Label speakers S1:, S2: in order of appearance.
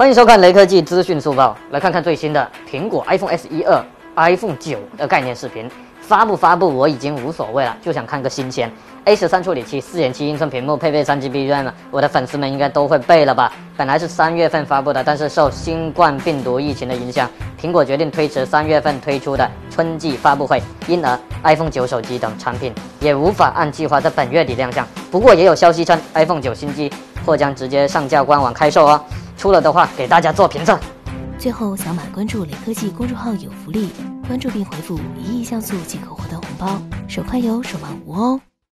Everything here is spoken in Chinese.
S1: 欢迎收看雷科技资讯速报，来看看最新的苹果 iPhone SE 二、iPhone 九的概念视频。发不发布我已经无所谓了，就想看个新鲜。A 十三处理器，四点七英寸屏幕，配备三 GB RAM，我的粉丝们应该都会背了吧？本来是三月份发布的，但是受新冠病毒疫情的影响，苹果决定推迟三月份推出的春季发布会，因而 iPhone 九手机等产品也无法按计划在本月底亮相。不过也有消息称，iPhone 九新机或将直接上架官网开售哦。出了的话，给大家做评测。
S2: 最后，扫码关注雷科技公众号有福利，关注并回复“一亿像素”即可获得红包，手快有，手慢无哦。